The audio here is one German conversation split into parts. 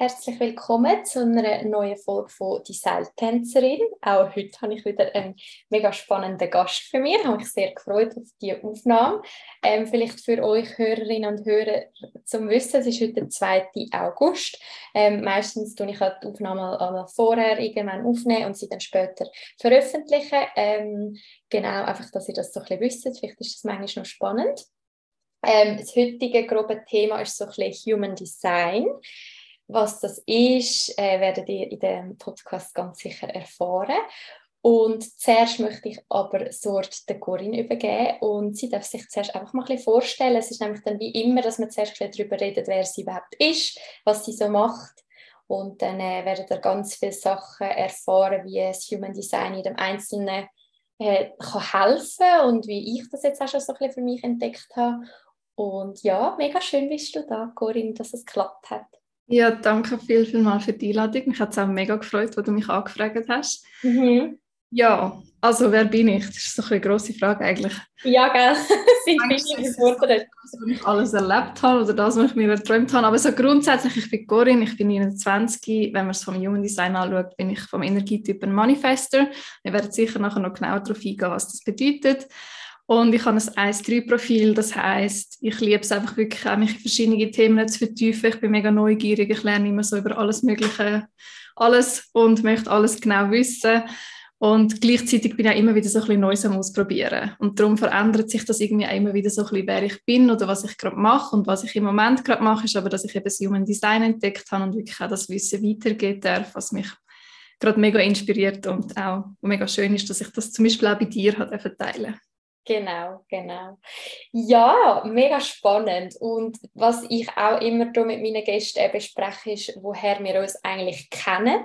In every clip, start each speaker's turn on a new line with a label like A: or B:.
A: Herzlich willkommen zu einer neuen Folge von «Die Seiltänzerin». Auch heute habe ich wieder einen mega spannenden Gast für mich. Ich habe mich sehr gefreut auf diese Aufnahme. Ähm, vielleicht für euch Hörerinnen und Hörer zum Wissen, es ist heute der 2. August. Ähm, meistens tue ich halt die Aufnahme einmal vorher irgendwann aufnehmen und sie dann später veröffentlichen. Ähm, genau, einfach, dass ihr das so ein bisschen wisst. Vielleicht ist das manchmal noch spannend. Ähm, das heutige grobe Thema ist so ein bisschen Human Design. Was das ist, äh, werdet ihr in dem Podcast ganz sicher erfahren. Und zuerst möchte ich aber das Wort der Corinne übergeben und sie darf sich zuerst einfach mal ein bisschen vorstellen. Es ist nämlich dann wie immer, dass man zuerst darüber redet, wer sie überhaupt ist, was sie so macht. Und dann äh, werdet ihr ganz viele Sachen erfahren, wie das Human Design in dem Einzelnen äh, kann helfen und wie ich das jetzt auch schon so ein bisschen für mich entdeckt habe. Und ja, mega schön bist du da, Corinne, dass es geklappt hat.
B: Ja, danke viel, viel mal für die Einladung. Mich hat es auch mega gefreut, als du mich angefragt hast.
A: Mhm.
B: Ja, also wer bin ich? Das ist so eine grosse Frage eigentlich.
A: Ja, gell? sind viele gefordert.
B: Was ich alles erlebt habe oder das, was ich mir erträumt habe. Aber so grundsätzlich, ich bin Corinne, ich bin 21. Wenn man es vom Human Design anschaut, bin ich vom Energietyp ein Manifester. Wir werden sicher nachher noch genauer darauf eingehen, was das bedeutet. Und ich habe ein 1-3-Profil, das heißt, ich liebe es einfach wirklich, mich in verschiedene Themen zu vertiefen. Ich bin mega neugierig, ich lerne immer so über alles Mögliche, alles und möchte alles genau wissen. Und gleichzeitig bin ich auch immer wieder so ein bisschen Neues am Ausprobieren. Und darum verändert sich das irgendwie auch immer wieder so ein bisschen, wer ich bin oder was ich gerade mache. Und was ich im Moment gerade mache, ist aber, dass ich eben das Human Design entdeckt habe und wirklich auch das Wissen weitergeben darf, was mich gerade mega inspiriert und auch mega schön ist, dass ich das zum Beispiel auch bei dir teilen durfte.
A: Genau, genau. Ja, mega spannend. Und was ich auch immer mit meinen Gästen bespreche, ist, woher wir uns eigentlich kennen.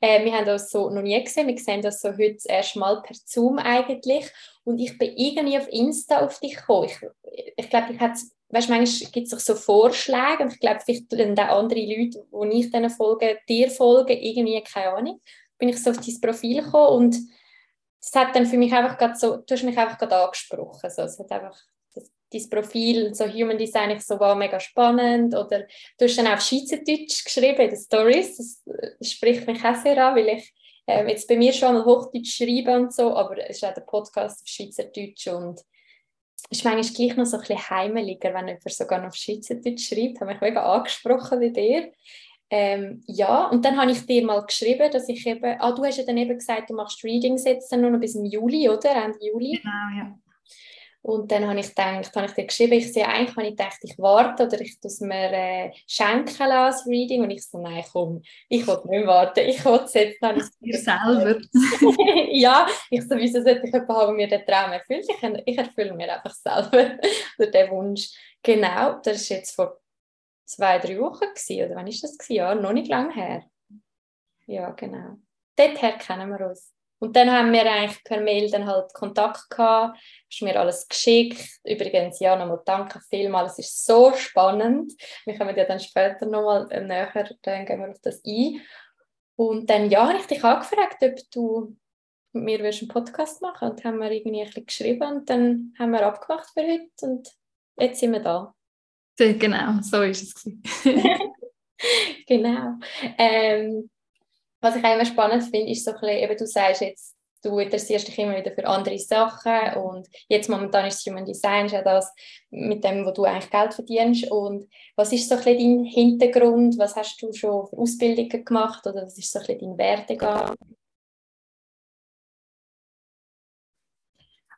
A: Äh, wir haben uns so noch nie gesehen, wir sehen das so heute das erste Mal per Zoom eigentlich. Und ich bin irgendwie auf Insta auf dich gekommen. Ich, ich glaube, ich hätte weißt, manchmal gibt es so Vorschläge und ich glaube, vielleicht dann andere Leute, die ich diesen folge, dir folgen, irgendwie, keine Ahnung, bin ich so auf dein Profil gekommen und das hat dann für mich einfach gerade so, du hast mich einfach gerade angesprochen. So, es hat einfach dein Profil, so Human Design, ich so war mega spannend. Oder du hast dann auch Schweizerdeutsch geschrieben in den Stories. Das, das spricht mich auch sehr an, weil ich äh, jetzt bei mir schon mal Hochdeutsch schreibe und so, aber es ist auch der Podcast auf Schweizerdeutsch und ist manchmal gleich noch so ein bisschen heimeliger, wenn jemand sogar noch auf Schweizerdeutsch schreibt. Habe mich mega angesprochen bei dir. Ähm, ja, und dann habe ich dir mal geschrieben, dass ich eben, ah, du hast ja dann eben gesagt, du machst Readings jetzt dann nur noch bis im Juli, oder? Ende Juli.
B: Genau, ja.
A: Und dann habe ich gedacht, habe ich dir geschrieben, ich sehe eigentlich, wenn ich dachte, ich warte oder ich das mir äh, schenken lasse, Reading. Und ich so, nein, komm, ich will nicht warten, ich will es jetzt. Dann
B: Dir selber.
A: ja, ich so, wieso sollte ich jemanden haben, mir den Traum erfüllt? Ich, ich erfülle mir einfach selber den Wunsch. Genau, das ist jetzt vor zwei, drei Wochen gewesen, oder wann ist das gewesen? Ja, noch nicht lange her. Ja, genau. Dorther kennen wir uns. Und dann haben wir eigentlich per Mail dann halt Kontakt gehabt, hast mir alles geschickt. Übrigens, ja, nochmal danke vielmals, es ist so spannend. Wir kommen ja dann später nochmal äh, näher, dann gehen wir auf das ein. Und dann, ja, habe ich dich angefragt, ob du mit mir einen Podcast machen Und haben wir irgendwie ein bisschen geschrieben und dann haben wir abgemacht für heute und jetzt sind wir da.
B: Genau, so ist es.
A: genau. Ähm, was ich auch immer spannend finde, ist so ein bisschen, eben du sagst jetzt, du interessierst dich immer wieder für andere Sachen und jetzt momentan ist Human Design ja das, mit dem, wo du eigentlich Geld verdienst und was ist so ein bisschen dein Hintergrund, was hast du schon für Ausbildungen gemacht oder was ist so ein bisschen dein Werdegang?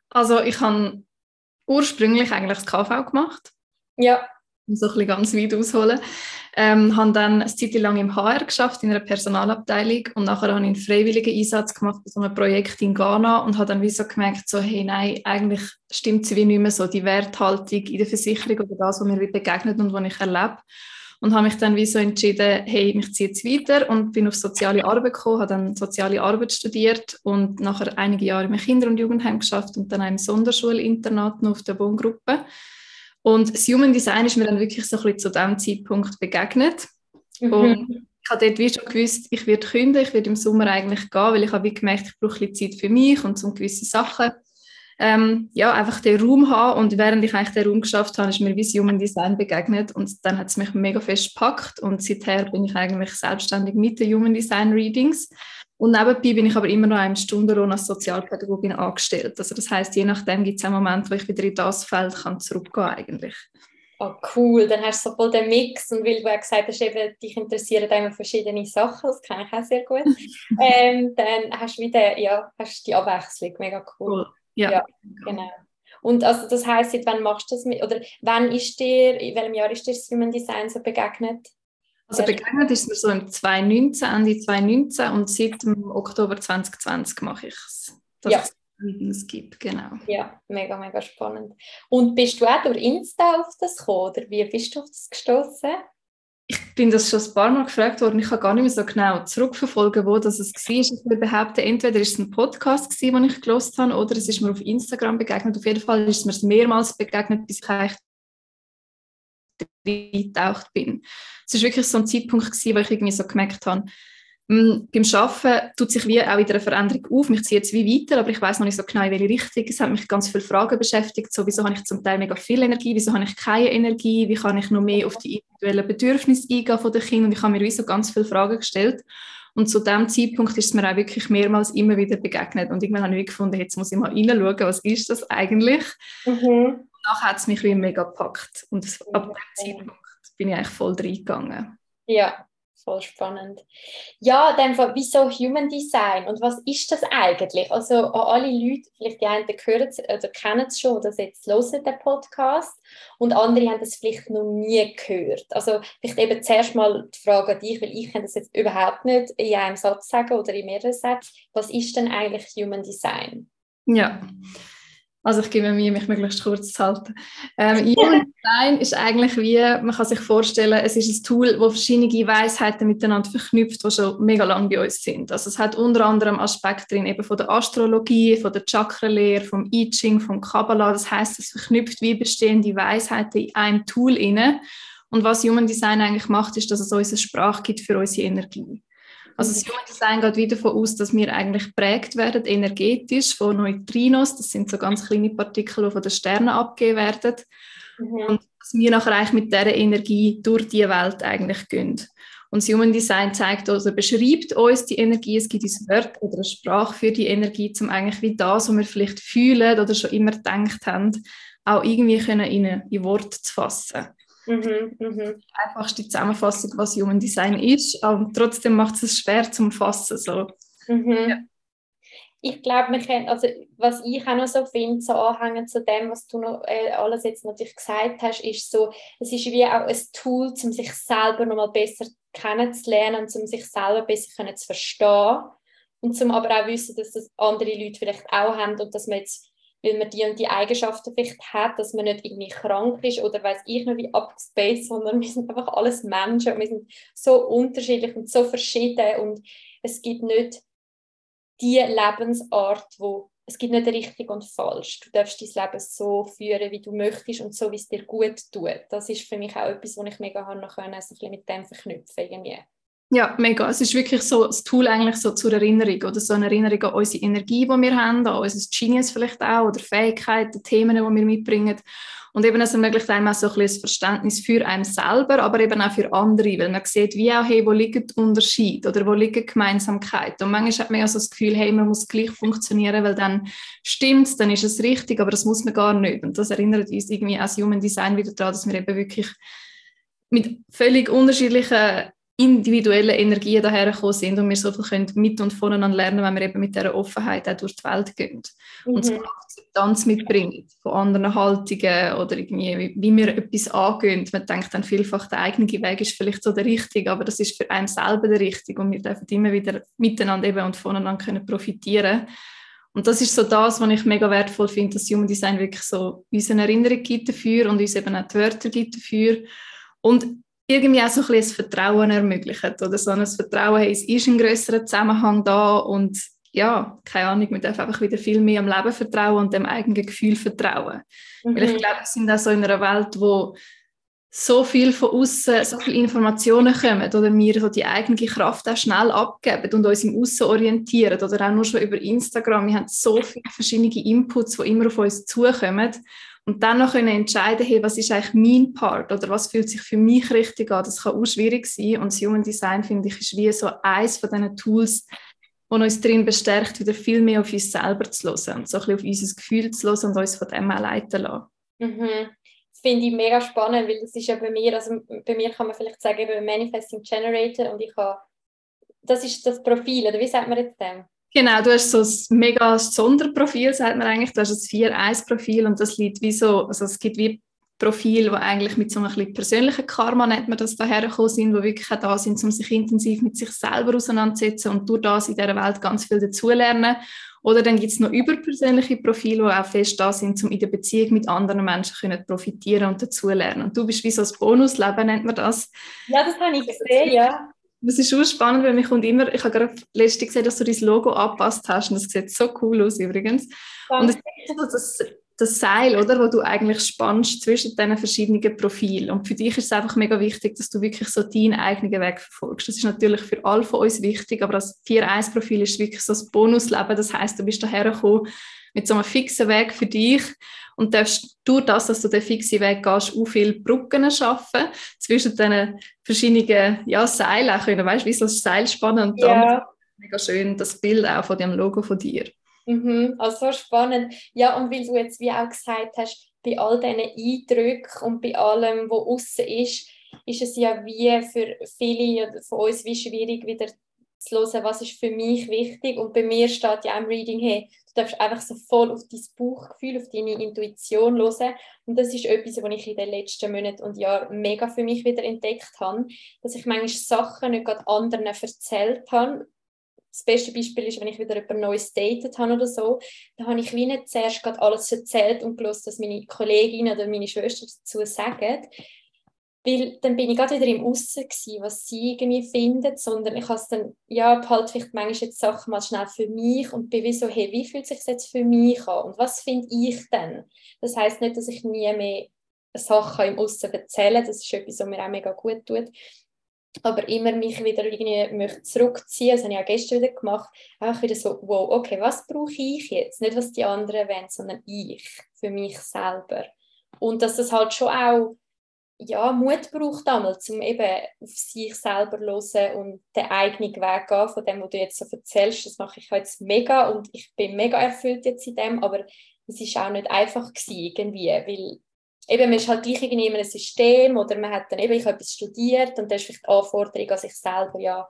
B: Also ich habe ursprünglich eigentlich das KV gemacht.
A: Ja
B: so ein bisschen ganz weit ausholen. Ähm, habe dann eine Zeit lang im HR geschafft, in einer Personalabteilung und nachher habe ich einen freiwilligen Einsatz gemacht bei so einem Projekt in Ghana und habe dann wie so gemerkt, so, hey, nein, eigentlich stimmt es wie nicht mehr so, die Werthaltung in der Versicherung oder das, was mir wie begegnet und was ich erlebe. Und habe mich dann wie so entschieden, hey, mich ziehe jetzt weiter und bin auf soziale Arbeit gekommen, habe dann soziale Arbeit studiert und nachher einige Jahre im Kinder- und Jugendheim geschafft und dann ein Sonderschulinternat auf der Wohngruppe. Und das Human Design ist mir dann wirklich so ein bisschen zu diesem Zeitpunkt begegnet. Mhm. Und ich habe dort wie schon gewusst, ich werde kündigen, ich werde im Sommer eigentlich gehen, weil ich habe wie gemerkt, ich brauche ein bisschen Zeit für mich und um gewisse Sachen ähm, ja, einfach den Raum haben und während ich eigentlich den Raum geschafft habe, ist mir wie Human Design begegnet und dann hat es mich mega fest gepackt und seither bin ich eigentlich selbstständig mit den Human Design Readings und nebenbei bin ich aber immer noch einem Stundenlohn als Sozialpädagogin angestellt. Also das heißt, je nachdem gibt es einen Moment, wo ich wieder in das Feld kann zurückgehen eigentlich.
A: Oh, cool, dann hast du so voll den Mix und weil du ja gesagt hast, eben, dich interessieren immer verschiedene Sachen, das kann ich auch sehr gut, ähm, dann hast du wieder, ja, hast die Abwechslung, mega cool. cool.
B: Ja. ja,
A: genau. Und also das heißt, seit wann machst du das mit, oder wann ist dir, in welchem Jahr ist dir das Human Design so begegnet?
B: Also begegnet ist mir so im 2019, Ende 2019 und seit dem Oktober 2020 mache ich es.
A: Ja.
B: Es gibt, genau.
A: Ja, mega, mega spannend. Und bist du auch durch Insta auf das gekommen oder wie bist du auf das gestoßen?
B: Ich bin das schon ein paar Mal gefragt worden. Ich kann gar nicht mehr so genau zurückverfolgen, wo das es war. Ich würde behaupten, entweder ist es ein Podcast gewesen, den ich gelost habe, oder es ist mir auf Instagram begegnet. Auf jeden Fall ist es mir mehrmals begegnet, bis ich eigentlich eingetaucht bin. Es war wirklich so ein Zeitpunkt, gewesen, wo ich irgendwie so gemerkt habe, hm, beim Arbeiten tut sich wie auch wieder eine Veränderung auf. Mich zieht es wie weiter, aber ich weiß noch nicht so genau, in welche Richtung. Es hat mich ganz viele Fragen beschäftigt. So, wieso habe ich zum Teil mega viel Energie? Wieso habe ich keine Energie? Wie kann ich noch mehr auf die individuellen Bedürfnisse eingehen von den Kindern? Und ich habe mir wie so ganz viele Fragen gestellt. Und zu dem Zeitpunkt ist es mir auch wirklich mehrmals immer wieder begegnet. Und irgendwann habe ich gefunden, jetzt muss ich mal reinschauen, was ist das eigentlich? Mhm. Danach hat es mich wie mega gepackt. Und ab dem Zeitpunkt bin ich eigentlich voll reingegangen.
A: Ja, voll spannend. Ja, dann wieso Human Design und was ist das eigentlich? Also an alle Leute, vielleicht die einen hören oder kennen es schon oder jetzt hören den Podcast und andere haben das vielleicht noch nie gehört. Also vielleicht eben zuerst mal die Frage an dich, weil ich kann das jetzt überhaupt nicht in einem Satz sagen oder in mehreren Sätzen. Was ist denn eigentlich Human Design?
B: Ja, also ich gebe mir mich möglichst kurz zu halten. Ähm, Human Design ist eigentlich wie, man kann sich vorstellen, es ist ein Tool, das verschiedene Weisheiten miteinander verknüpft, die schon mega lange bei uns sind. Also es hat unter anderem Aspekte drin eben von der Astrologie, von der Chakra-Lehre, vom I Ching, vom Kabbalah. Das heißt, es verknüpft wie bestehende Weisheiten in einem Tool inne. Und was Human Design eigentlich macht, ist, dass es uns eine Sprache gibt für unsere Energie. Also das Human Design geht wieder davon aus, dass wir eigentlich prägt werden, energetisch von Neutrinos. Das sind so ganz kleine Partikel, die von den Sternen abgegeben werden. Mhm. Und dass wir nachher eigentlich mit dieser Energie durch die Welt eigentlich gehen. Und das Human Design zeigt also, beschreibt uns die Energie, es gibt uns Wörter oder eine Sprache für die Energie, um eigentlich wie das, was wir vielleicht fühlen oder schon immer gedacht haben, auch irgendwie können in, in Wort zu fassen. Mhm, mhm. Einfachste Zusammenfassung, was Human Design ist, aber trotzdem macht es schwer zum Fassen. So.
A: Mhm. Ja. Ich glaube, man kann, also was ich auch noch so finde, so anhängen zu dem, was du noch äh, alles jetzt natürlich gesagt hast, ist so, es ist wie auch ein Tool, um sich selber noch mal besser kennenzulernen und um sich selber besser können zu verstehen und zum aber auch wissen, dass das andere Leute vielleicht auch haben und dass man jetzt weil man die und die Eigenschaften vielleicht hat, dass man nicht irgendwie krank ist oder weiß ich nicht wie abgespaced, sondern wir sind einfach alles Menschen und wir sind so unterschiedlich und so verschieden und es gibt nicht die Lebensart, wo es gibt nicht richtig und falsch. Du darfst dein Leben so führen, wie du möchtest und so, wie es dir gut tut. Das ist für mich auch etwas, was ich mega haben können, so ein mit dem verknüpfen irgendwie.
B: Ja, mega. Es ist wirklich so das Tool eigentlich so zur Erinnerung oder so eine Erinnerung an unsere Energie, die wir haben, an unser Genius vielleicht auch oder Fähigkeiten, Themen, die wir mitbringen. Und eben es ermöglicht einem auch so ein, ein Verständnis für einen selber, aber eben auch für andere, weil man sieht, wie auch, hey, wo liegt der Unterschied oder wo liegt die Gemeinsamkeit. Und manchmal hat man ja so das Gefühl, hey, man muss gleich funktionieren, weil dann stimmt es, dann ist es richtig, aber das muss man gar nicht. Und das erinnert uns irgendwie als Human Design wieder daran, dass wir eben wirklich mit völlig unterschiedlichen individuellen Energien dahergekommen sind und wir so viel können mit und voneinander lernen, wenn wir eben mit dieser Offenheit auch durch die Welt gehen. Mhm. Und so Akzeptanz mitbringen von anderen Haltungen oder irgendwie, wie, wie wir etwas angehen. Man denkt dann vielfach, der eigene Weg ist vielleicht so der richtige, aber das ist für einen selber der richtige und wir dürfen immer wieder miteinander eben und voneinander können profitieren. Und das ist so das, was ich mega wertvoll finde, dass Human Design wirklich so uns eine Erinnerung gibt dafür und uns eben auch die Wörter gibt dafür. Und irgendwie auch so ein bisschen Vertrauen ermöglicht oder so ein Vertrauen, hey, es ist ein größerer Zusammenhang da und ja, keine Ahnung, man darf einfach wieder viel mehr am Leben vertrauen und dem eigenen Gefühl vertrauen. Mhm. Weil ich glaube, wir sind auch so in einer Welt, wo so viel von außen, so viele Informationen kommen oder wir so die eigene Kraft auch schnell abgeben und uns im Aussen orientieren oder auch nur schon über Instagram. Wir haben so viele verschiedene Inputs, die immer auf uns zukommen und dann noch können entscheiden, hey, was ist eigentlich mein Part oder was fühlt sich für mich richtig an. Das kann auch schwierig sein und das Human Design finde ich ist wie so eins von diesen Tools, und uns darin bestärkt, wieder viel mehr auf uns selber zu hören und so ein bisschen auf unser Gefühl zu hören und uns von dem auch leiten lassen.
A: Mhm finde ich mega spannend, weil das ist ja bei mir, also bei mir kann man vielleicht sagen, eben Manifesting Generator und ich habe, das ist das Profil, oder wie sagt man jetzt dem?
B: Genau, du hast so ein mega Sonderprofil, sagt man eigentlich, du hast ein 4-1-Profil und das liegt wie so, also es gibt wie Profil, wo eigentlich mit so einem bisschen persönlichen Karma, nennt man das, dahergekommen sind, wo wirklich auch da sind, um sich intensiv mit sich selber auseinanderzusetzen und durch das in dieser Welt ganz viel dazulernen. Oder dann gibt es noch überpersönliche Profile, die auch fest da sind, um in der Beziehung mit anderen Menschen können profitieren und dazulernen. Und du bist wie so ein Bonusleben, nennt man das.
A: Ja, das habe ich gesehen, ja.
B: Das ist schon spannend, weil mich kommt immer, ich habe gerade letztens gesehen, dass du dein Logo angepasst hast und das sieht so cool aus übrigens. Danke. Und es ist so, dass das Seil, oder, wo du eigentlich spannst zwischen diesen verschiedenen Profilen. Und für dich ist es einfach mega wichtig, dass du wirklich so deinen eigenen Weg verfolgst. Das ist natürlich für alle von uns wichtig, aber das 4-1-Profil ist wirklich so das Bonusleben. Das heißt, du bist daher gekommen mit so einem fixen Weg für dich und darfst durch das, dass du den fixen Weg gehst, auch viele Brücken schaffen zwischen diesen verschiedenen ja, Seilen. Können, weißt du, wie so ein Seil spannen und ja. dann mega schön das Bild auch von dem Logo von dir.
A: Mhm, also so spannend. Ja, und weil du jetzt wie auch gesagt hast, bei all diesen Eindrücken und bei allem, was außen ist, ist es ja wie für viele von uns wie schwierig, wieder zu hören, was ist für mich wichtig. Und bei mir steht ja im Reading, hey, du darfst einfach so voll auf dein Bauchgefühl, auf deine Intuition hören. Und das ist etwas, was ich in den letzten Monaten und Jahren mega für mich wieder entdeckt habe, dass ich manchmal Sachen nicht gerade anderen erzählt habe, das beste Beispiel ist, wenn ich wieder jemand Neues datet habe oder so, dann habe ich wie nicht zuerst gerade alles erzählt und gelesen, was meine Kolleginnen oder meine Schwester dazu sagen. Weil dann bin ich gerade wieder im Aussen was sie irgendwie finden, sondern ich habe es dann, ja, behalte vielleicht manchmal jetzt Sachen mal schnell für mich und bin wie so, hey, wie fühlt sich jetzt für mich an und was finde ich denn? Das heißt nicht, dass ich nie mehr Sachen im Aussen erzähle, das ist etwas, was mir auch mega gut tut, aber immer mich wieder irgendwie möchte zurückziehen, das habe ich auch gestern wieder gemacht, einfach wieder so, wow, okay, was brauche ich jetzt? Nicht, was die anderen wollen, sondern ich, für mich selber. Und dass das halt schon auch ja, Mut braucht um eben auf sich selber zu hören und den eigenen Weg gehen, von dem, was du jetzt so erzählst. Das mache ich jetzt mega und ich bin mega erfüllt jetzt in dem, aber es ist auch nicht einfach gewesen, irgendwie, weil eben, man ist halt gleich irgendwie in einem System oder man hat dann eben, ich habe etwas studiert und da ist vielleicht die Anforderung an sich selber, ja,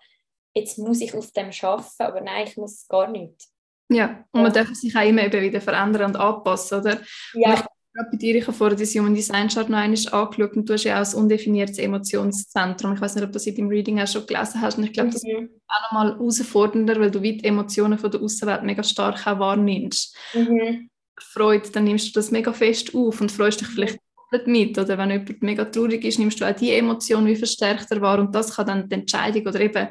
A: jetzt muss ich auf dem arbeiten, aber nein, ich muss gar nicht.
B: Ja, und man darf sich auch immer eben wieder verändern und anpassen, oder? Ja. Und ich bei dir, ich habe vorher das Human Design Chart noch einmal angeschaut und du hast ja auch das undefiniertes Emotionszentrum. Ich weiß nicht, ob du das in deinem Reading auch schon gelesen hast. Und ich glaube, das ist mhm. auch nochmal herausfordernder, weil du wie die Emotionen von der Außenwelt mega stark auch wahrnimmst. Mhm. Freude, dann nimmst du das mega fest auf und freust dich vielleicht mit. Oder wenn jemand mega traurig ist, nimmst du auch die Emotion wie verstärkter wahr und das kann dann die Entscheidung oder eben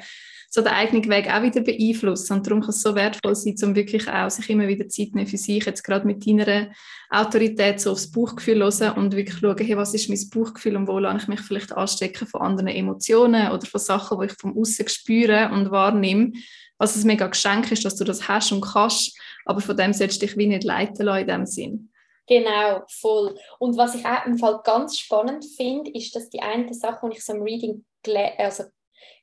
B: so den eigenen Weg auch wieder beeinflussen. Und darum kann es so wertvoll sein, um wirklich auch sich immer wieder Zeit nehmen für sich, jetzt gerade mit deiner Autorität so aufs Bauchgefühl hören und wirklich schauen, hey, was ist mein Bauchgefühl und wo lasse ich mich vielleicht anstecken von anderen Emotionen oder von Sachen, die ich vom Außen spüre und wahrnehme. Was ein mega Geschenk ist, dass du das hast und kannst, aber von dem sollst du dich wie nicht leiten lassen in dem Sinn.
A: Genau, voll. Und was ich auch im Fall ganz spannend finde, ist, dass die eine Sache, die ich so im Reading also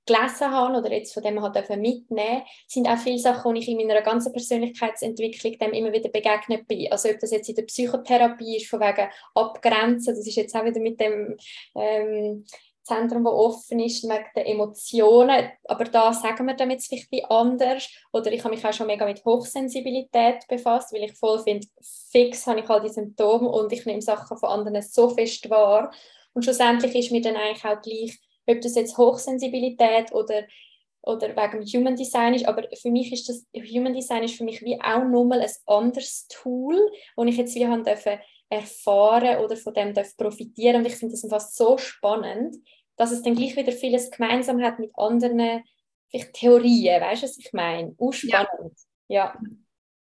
A: gelesen habe oder jetzt von dem halt mitnehmen sind auch viele Sachen, die ich in meiner ganzen Persönlichkeitsentwicklung dem immer wieder begegnet bin. Also ob das jetzt in der Psychotherapie ist, von wegen Abgrenzen, das ist jetzt auch wieder mit dem ähm, Zentrum, das offen ist, wegen der Emotionen. Aber da sagen wir damit vielleicht anders. Oder ich habe mich auch schon mega mit Hochsensibilität befasst, weil ich voll finde, fix habe ich all die Symptome und ich nehme Sachen von anderen so fest wahr. Und schlussendlich ist mir dann eigentlich auch gleich, ob das jetzt Hochsensibilität oder, oder wegen Human Design ist, aber für mich ist das, Human Design ist für mich wie auch nochmal ein anderes Tool, das ich jetzt wie haben dürfen erfahren oder von dem profitieren. Und ich finde das fast so spannend, dass es dann gleich wieder vieles gemeinsam hat mit anderen vielleicht Theorien, weißt du, was ich meine? Auch spannend. Ja. ja.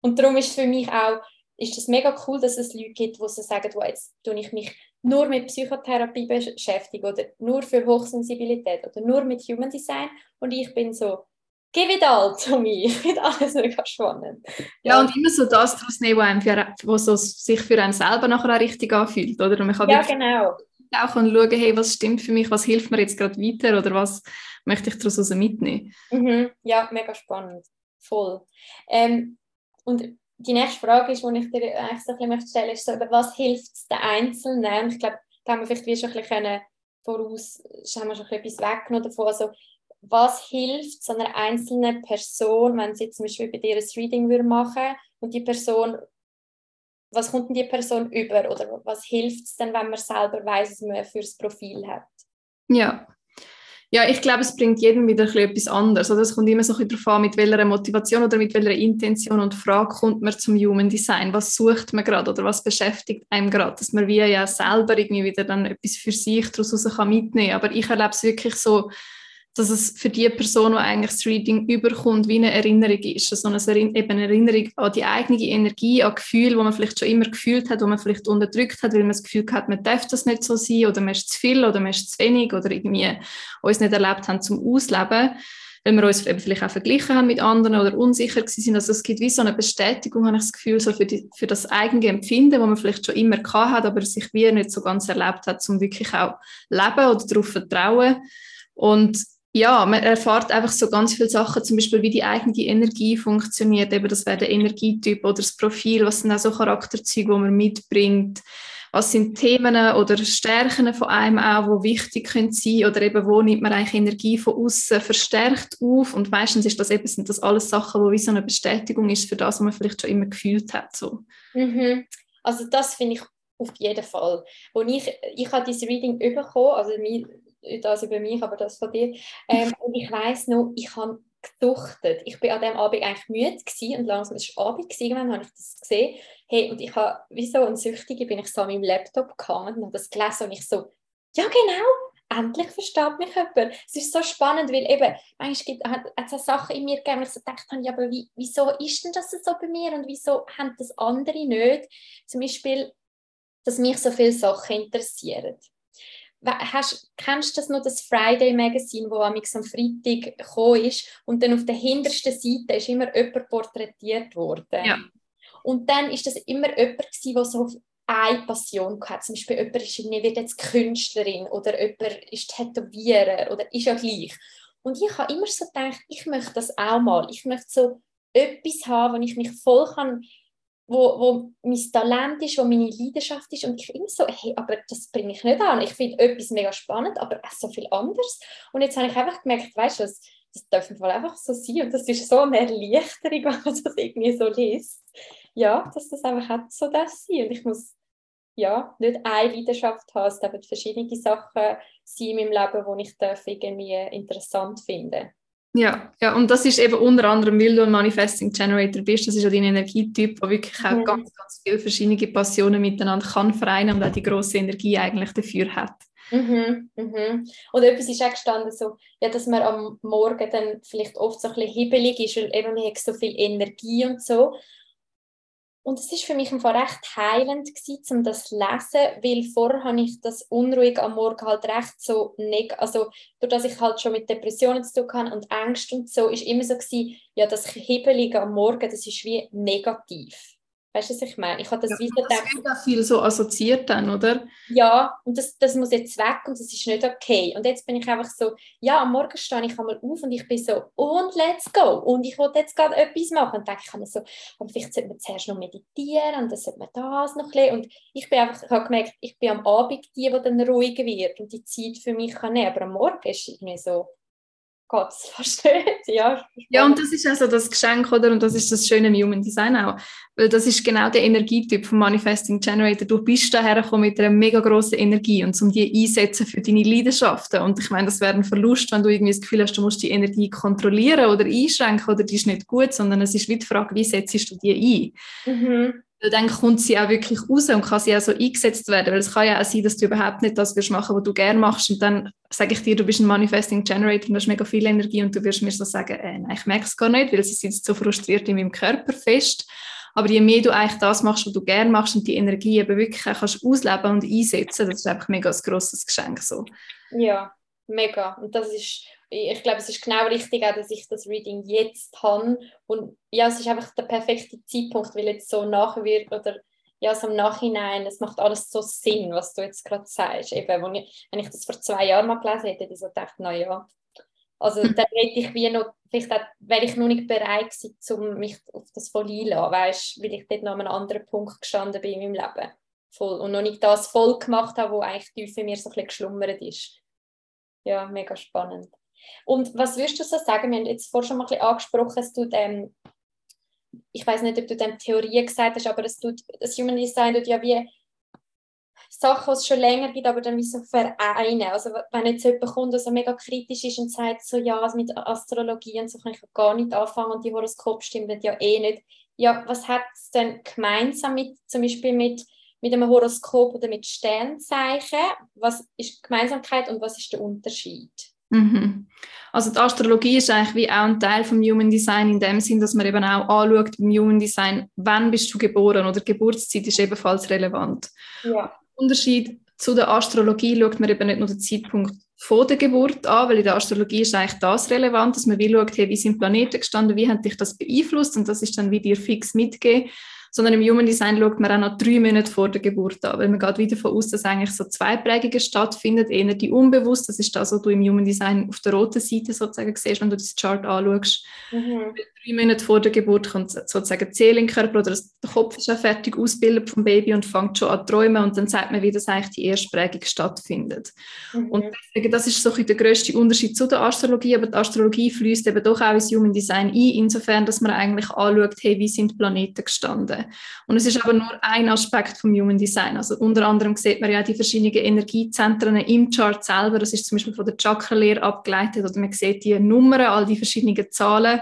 A: Und darum ist es für mich auch, ist das mega cool, dass es Leute gibt, die so sagen, wo jetzt tue ich mich nur mit Psychotherapie beschäftige oder nur für Hochsensibilität oder nur mit Human Design und ich bin so, gib it all to me, ich finde alles mega spannend.
B: Ja, ja, und immer so das daraus nehmen, was, für, was so sich für einen selber nachher auch richtig anfühlt, oder? Und man kann
A: ja, genau.
B: Auch schauen, hey, was stimmt für mich, was hilft mir jetzt gerade weiter oder was möchte ich daraus mitnehmen.
A: Mhm. Ja, mega spannend, voll. Ähm, und die nächste Frage ist, die ich dir eigentlich so ein bisschen stellen ist so, was hilft den Einzelnen? Und ich glaube, da haben wir vielleicht wie schon ein bisschen voraus, haben wir schon ein bisschen etwas weggenommen davon. Also, was hilft so einer einzelnen Person, wenn sie zum Beispiel bei dir ein Reading würde machen und die Person, was kommt denn die Person über oder was hilft es denn, wenn man selber weiß, was man für das Profil hat?
B: Ja, ja, ich glaube, es bringt jedem wieder etwas anderes. Also es kommt immer so ein darauf an, mit welcher Motivation oder mit welcher Intention und Frage kommt man zum Human Design. Was sucht man gerade oder was beschäftigt einem gerade? Dass man wie ja selber irgendwie wieder dann etwas für sich daraus mitnehmen kann. Aber ich erlebe es wirklich so, dass es für die Person, die eigentlich das Reading überkommt, wie eine Erinnerung ist. Also eine, Erinnerung an die eigene Energie, an Gefühle, die man vielleicht schon immer gefühlt hat, die man vielleicht unterdrückt hat, weil man das Gefühl hat, man darf das nicht so sein oder man ist zu viel oder man ist zu wenig oder irgendwie uns nicht erlebt haben zum Ausleben weil wir uns vielleicht auch verglichen haben mit anderen oder unsicher sind. Also es gibt wie so eine Bestätigung, habe ich das Gefühl, so für, die, für das eigene Empfinden, wo man vielleicht schon immer gehabt hat, aber sich wie nicht so ganz erlebt hat, um wirklich auch leben oder darauf vertrauen. Und ja, man erfährt einfach so ganz viele Sachen, zum Beispiel wie die eigene Energie funktioniert, eben das wäre der Energietyp oder das Profil, was sind auch so Charakterzüge, die man mitbringt, was sind Themen oder Stärken von einem auch, wo wichtig können oder eben wo nimmt man eigentlich Energie von außen verstärkt auf und meistens ist das eben, sind das alles Sachen, wo wie so eine Bestätigung ist für das, was man vielleicht schon immer gefühlt hat. So.
A: Mhm. Also das finde ich auf jeden Fall. Wo ich, ich habe dieses Reading bekommen, also das über mich, aber das von dir. Ähm, und ich weiß noch, ich habe geduchtet. Ich bin an dem Abend eigentlich müde gewesen und langsam ist Abend gewesen, irgendwann habe ich das gesehen. Hey, und ich habe, wie so ein Süchtige, bin ich so an meinem Laptop gehangen und habe das gelesen und ich so, ja genau, endlich versteht mich jemand. Es ist so spannend, weil eben, manchmal gibt, hat, hat es Sachen in mir gegeben, wo ich so gedacht habe, ja, aber wie, wieso ist denn das so bei mir und wieso haben das andere nicht? Zum Beispiel, dass mich so viele Sachen interessieren hast, kennst du das noch, das Friday Magazine, wo am Freitag gekommen ist und dann auf der hintersten Seite ist immer jemand porträtiert worden.
B: Ja.
A: Und dann ist das immer jemand der so eine Passion hatte. Zum Beispiel jemand ist irgendwie, wird jetzt Künstlerin oder jemand ist Tätowierer oder ist ja gleich. Und ich habe immer so gedacht, ich möchte das auch mal. Ich möchte so etwas haben, wo ich mich voll kann wo, wo mein Talent ist, wo meine Leidenschaft ist und ich immer so, hey, aber das bringe ich nicht an. Ich finde etwas mega spannend, aber auch so viel anders. Und jetzt habe ich einfach gemerkt, weißt du, das, das darf im einfach so sein und das ist so eine Erleichterung, wenn man das irgendwie so liest. Ja, dass das einfach hat so das sein und ich muss ja, nicht eine Leidenschaft haben, es dürfen verschiedene Sachen sein in meinem Leben, die ich irgendwie interessant finde.
B: Ja, ja, und das ist eben unter anderem, weil du ein Manifesting Generator bist, das ist ja dein Energietyp, der wirklich auch mhm. ganz, ganz viele verschiedene Passionen miteinander kann vereinen und auch die grosse Energie eigentlich dafür hat.
A: Mhm, mhm. Und etwas ist auch gestanden, so, ja, dass man am Morgen dann vielleicht oft so ein bisschen hibbelig ist, weil eben man hat so viel Energie und so. Und es ist für mich einfach recht heilend gewesen, um das zu lesen, weil vorher habe ich das unruhig am Morgen halt recht so, neg also durch dass ich halt schon mit Depressionen zu tun habe und Angst und so, ist immer so gewesen, ja, das Hibbelige am Morgen, das ist wie negativ. Weißt du, was ich meine? Ich habe das
B: ja, wieder das gedacht. Das viel so assoziiert dann, oder?
A: Ja, und das, das muss jetzt weg und das ist nicht okay. Und jetzt bin ich einfach so, ja, am Morgen stehe ich einmal auf und ich bin so, und let's go. Und ich wollte jetzt gerade etwas machen. Und denke ich mir so, aber vielleicht sollte man zuerst noch meditieren und dann sollte man das noch ein Und ich bin einfach, ich habe gemerkt, ich bin am Abend die, die dann ruhiger wird und die Zeit für mich kann nehmen. Aber am Morgen ist es irgendwie so, Gott, versteht. Ja,
B: ja, und das ist also das Geschenk, oder? Und das ist das Schöne im Human Design auch. Weil das ist genau der Energietyp vom Manifesting Generator. Du bist daher mit einer mega grossen Energie und um die einsetzen für deine Leidenschaften. Und ich meine, das wäre ein Verlust, wenn du irgendwie das Gefühl hast, du musst die Energie kontrollieren oder einschränken oder die ist nicht gut, sondern es ist wie die Frage, wie setzt du die ein? Mhm. Dann kommt sie auch wirklich raus und kann sie auch so eingesetzt werden. Weil es kann ja auch sein, dass du überhaupt nicht das wirst machen, was du gerne machst. Und dann sage ich dir, du bist ein Manifesting Generator und hast mega viel Energie und du wirst mir so sagen, äh, nein, ich merke es gar nicht, weil sie sitzt so frustriert in meinem Körper fest. Aber je mehr du eigentlich das machst, was du gerne machst und die Energie eben wirklich kannst ausleben und einsetzen, das ist einfach mega ein grosses Geschenk. So.
A: Ja, mega. Und das ist, ich glaube, es ist genau richtig, auch, dass ich das Reading jetzt habe. Und ja, es ist einfach der perfekte Zeitpunkt, weil jetzt so nachwirkt oder ja, so im Nachhinein, es macht alles so Sinn, was du jetzt gerade sagst. Eben, wenn ich, wenn ich das vor zwei Jahren mal gelesen hätte, hätte ich so gedacht, naja, also dann hätte ich wie noch, vielleicht auch, wäre ich noch nicht bereit gewesen, um mich auf das voll einzulassen, weißt, weil ich dort noch an einem anderen Punkt gestanden bin in meinem Leben. Voll, und noch nicht das voll gemacht habe, wo eigentlich tief in mir so ein bisschen geschlummert ist. Ja, mega spannend. Und was würdest du so sagen? Wir haben jetzt vorhin schon mal ein bisschen angesprochen, es tut, ähm, ich weiß nicht, ob du dem Theorie gesagt hast, aber es tut, das Human Design tut ja wie Sachen, die es schon länger gibt, aber dann wie so vereinen. Also wenn jetzt jemand kommt, der so mega kritisch ist und sagt so, ja, mit Astrologie und so kann ich gar nicht anfangen und die Horoskop stimmen ja eh nicht. Ja, was hat es denn gemeinsam mit, zum Beispiel mit, mit einem Horoskop oder mit Sternzeichen? Was ist die Gemeinsamkeit und was ist der Unterschied?
B: Mhm. Also die Astrologie ist eigentlich wie auch ein Teil vom Human Design in dem Sinn, dass man eben auch anschaut beim Human Design, wann bist du geboren oder Geburtszeit ist ebenfalls relevant. Ja. Unterschied zu der Astrologie schaut man eben nicht nur den Zeitpunkt vor der Geburt an, weil in der Astrologie ist eigentlich das relevant, dass man wie schaut, hey, wie sind Planeten gestanden, wie hat dich das beeinflusst und das ist dann wie dir fix mitgegeben sondern im Human Design schaut man auch noch drei Monate vor der Geburt an, weil man geht wieder davon aus, dass eigentlich so zwei Prägungen stattfinden, eher die unbewusst, das ist das, was du im Human Design auf der roten Seite sozusagen siehst, wenn du das Chart anschaust. Mhm. Drei Monate vor der Geburt kommt sozusagen die Seele in den Körper oder der Kopf ist schon fertig ausgebildet vom Baby und fängt schon an zu träumen und dann sagt man, wie das eigentlich die erste Prägung stattfindet. Mhm. Und deswegen, das ist so der grösste Unterschied zu der Astrologie, aber die Astrologie fließt eben doch auch ins Human Design ein, insofern, dass man eigentlich anschaut, hey, wie sind die Planeten gestanden und es ist aber nur ein Aspekt vom Human Design. Also unter anderem sieht man ja die verschiedenen Energiezentren im Chart selber. Das ist zum Beispiel von der Chakra-Lehre abgeleitet oder man sieht die Nummern, all die verschiedenen Zahlen.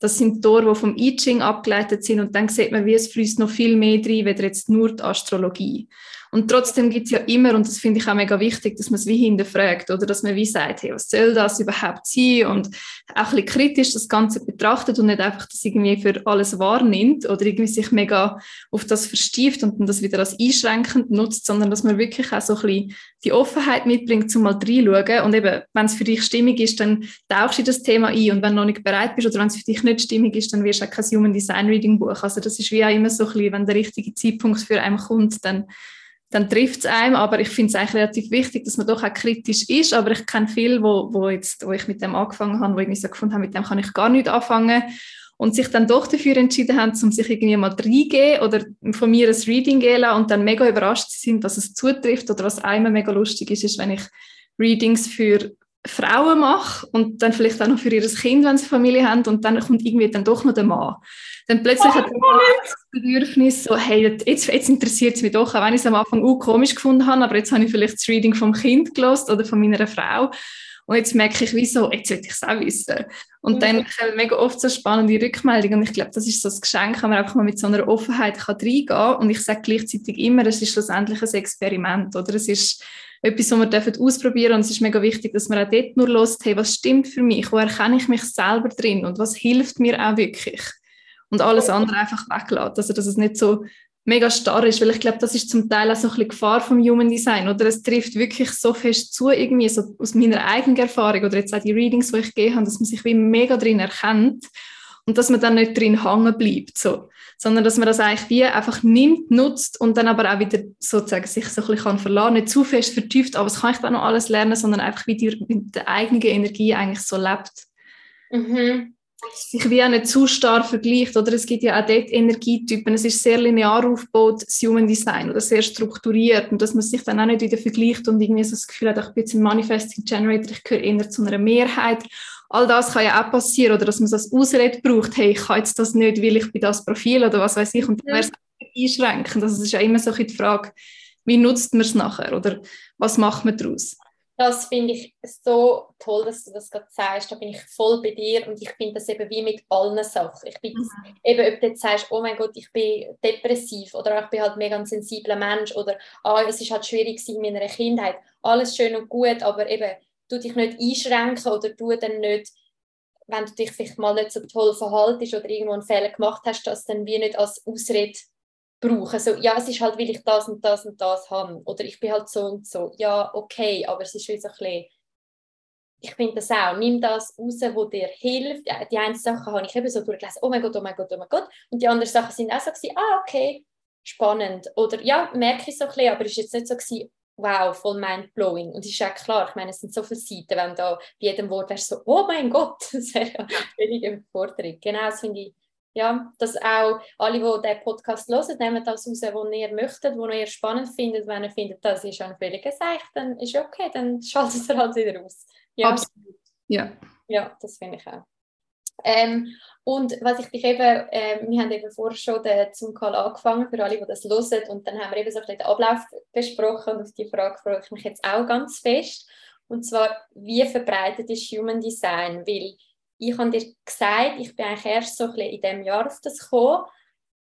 B: Das sind Tore, die vom I Ching abgeleitet sind und dann sieht man, wie es fließt noch viel mehr drin, als jetzt nur die Astrologie. Und trotzdem gibt es ja immer, und das finde ich auch mega wichtig, dass man es wie hinterfragt, oder dass man wie sagt, hey, was soll das überhaupt sein? Und auch ein bisschen kritisch das Ganze betrachtet und nicht einfach das irgendwie für alles wahrnimmt oder irgendwie sich mega auf das verstieft und das wieder als einschränkend nutzt, sondern dass man wirklich auch so ein bisschen die Offenheit mitbringt, zum mal reinschauen. Und eben, wenn es für dich stimmig ist, dann tauchst du in das Thema ein. Und wenn du noch nicht bereit bist oder wenn es für dich nicht stimmig ist, dann wirst du auch kein Human Design Reading Buch. Also das ist wie auch immer so ein bisschen, wenn der richtige Zeitpunkt für einen kommt, dann dann trifft es einem, aber ich finde es eigentlich relativ wichtig, dass man doch auch kritisch ist, aber ich kenne viele, wo, wo, jetzt, wo ich mit dem angefangen habe, wo ich so gefunden habe, mit dem kann ich gar nicht anfangen. Und sich dann doch dafür entschieden haben, um sich irgendwie mal reingehen oder von mir ein Reading gehen lassen und dann mega überrascht sind, dass es zutrifft oder was einmal mega lustig ist, ist, wenn ich Readings für Frauen mache und dann vielleicht auch noch für ihr Kind, wenn sie Familie haben und dann kommt irgendwie dann doch noch der Mann. Dann plötzlich oh, hat der Mann das Bedürfnis so, hey, jetzt, jetzt interessiert es mich doch, auch wenn ich es am Anfang auch komisch gefunden habe, aber jetzt habe ich vielleicht das Reading vom Kind gelost oder von meiner Frau und jetzt merke ich, wieso, jetzt will ich es auch wissen. Und mhm. dann kommen mega oft so spannende Rückmeldungen. Und ich glaube, das ist so das Geschenk, wenn man einfach mal mit so einer Offenheit kann reingehen kann. Und ich sage gleichzeitig immer, es ist schlussendlich ein Experiment. Oder es ist etwas, was wir ausprobieren dürfen. Und es ist mega wichtig, dass man auch dort nur hört, hey, was stimmt für mich? Wo erkenne ich mich selber drin? Und was hilft mir auch wirklich? Und alles andere einfach weglassen. Also, dass es nicht so mega starr ist, weil ich glaube, das ist zum Teil auch so ein bisschen Gefahr vom Human Design, oder? Es trifft wirklich so fest zu, irgendwie so aus meiner eigenen Erfahrung oder jetzt auch die Readings, die ich gegeben habe, dass man sich wie mega drin erkennt und dass man dann nicht drin hängen bleibt, so. sondern dass man das eigentlich wie einfach nimmt, nutzt und dann aber auch wieder sozusagen sich so ein bisschen kann verlassen, nicht zu fest vertieft, aber was kann ich da noch alles lernen, sondern einfach wie die, mit der eigenen Energie eigentlich so lebt. Mhm sich wie auch nicht zu stark vergleicht. Oder es gibt ja auch dort Energietypen. Es ist sehr linear aufgebaut, das Human Design, oder sehr strukturiert. Und dass man sich dann auch nicht wieder vergleicht und irgendwie so das Gefühl hat, ich bin jetzt ein Manifesting Generator, ich gehöre eher zu einer Mehrheit. All das kann ja auch passieren. Oder dass man das Ausrede braucht, hey, ich kann jetzt das nicht, weil ich bin das Profil oder was weiß ich. Und dann wäre es einschränkend. Also es ist ja immer so die Frage, wie nutzt man es nachher? Oder was macht man daraus?
A: das finde ich so toll, dass du das gerade sagst. Da bin ich voll bei dir und ich finde das eben wie mit allen Sachen. Ich bin mhm. eben, ob du jetzt sagst, oh mein Gott, ich bin depressiv oder ich bin halt mega ein sensibler Mensch oder ah, es ist halt schwierig in meiner Kindheit. Alles schön und gut, aber eben, du dich nicht einschränken oder du dann nicht wenn du dich vielleicht mal nicht so toll verhaltest oder irgendwo einen Fehler gemacht hast, das dann wie nicht als Ausrede brauchen. So, ja, es ist halt, weil ich das und das und das habe. Oder ich bin halt so und so. Ja, okay, aber es ist wie so ein bisschen, ich finde das auch, nimm das raus, wo dir hilft. Die einen Sachen habe ich eben so durchgelesen, oh mein Gott, oh mein Gott, oh mein Gott. Und die anderen Sachen sind auch so gewesen, ah, okay, spannend. Oder ja, merke ich so ein bisschen, aber es ist jetzt nicht so gewesen, wow, voll mind-blowing. Und es ist ja klar, ich meine, es sind so viele Seiten, wenn da bei jedem Wort wärst so, oh mein Gott, das wäre ja völlig Überforderung. Genau, das finde ich, ja, dass auch alle, die diesen Podcast hören, nehmen das raus, was ihr möchtet, was ihr spannend findet. Wenn ihr findet, das ist ein völliger Seich, dann ist okay, dann schaltet ihr halt wieder aus.
B: Ja. Absolut, ja.
A: Ja, das finde ich auch. Ähm, und was ich dich eben, äh, wir haben eben vorher schon den Zoom-Call angefangen, für alle, die das hören, und dann haben wir eben so ein bisschen den Ablauf besprochen und auf die Frage freue ich mich jetzt auch ganz fest. Und zwar, wie verbreitet ist Human Design? Weil ich habe dir gesagt, ich bin eigentlich erst so ein bisschen in diesem Jahr auf das gekommen